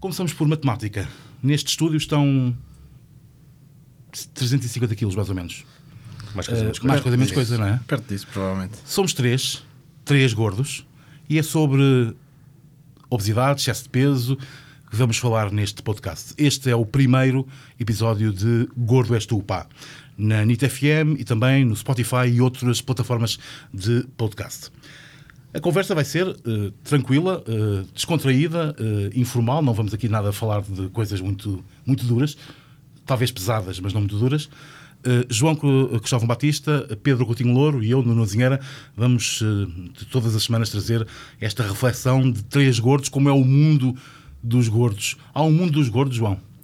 Começamos por matemática. Neste estúdio estão 350 quilos, mais ou menos. Mais coisa, Eh, menos mais coisa, menos coisa, não é? Perto disso, provavelmente. Somos três, três gordos, e é sobre obesidade, excesso de peso, que vamos falar neste podcast. Este é o primeiro episódio de Gordo És Tu, pá, na NIT FM e também no Spotify e outras plataformas de podcast. A conversa vai ser eh, tranquila, eh, descontraída, eh, informal, não vamos aqui nada falar de coisas muito, muito duras, talvez pesadas, mas não muito duras. João Cristóvão Batista, Pedro Coutinho Louro e eu, Nuno Zinheira, vamos todas as semanas trazer esta reflexão de três gordos, como é o mundo dos gordos. Há um mundo dos gordos, João?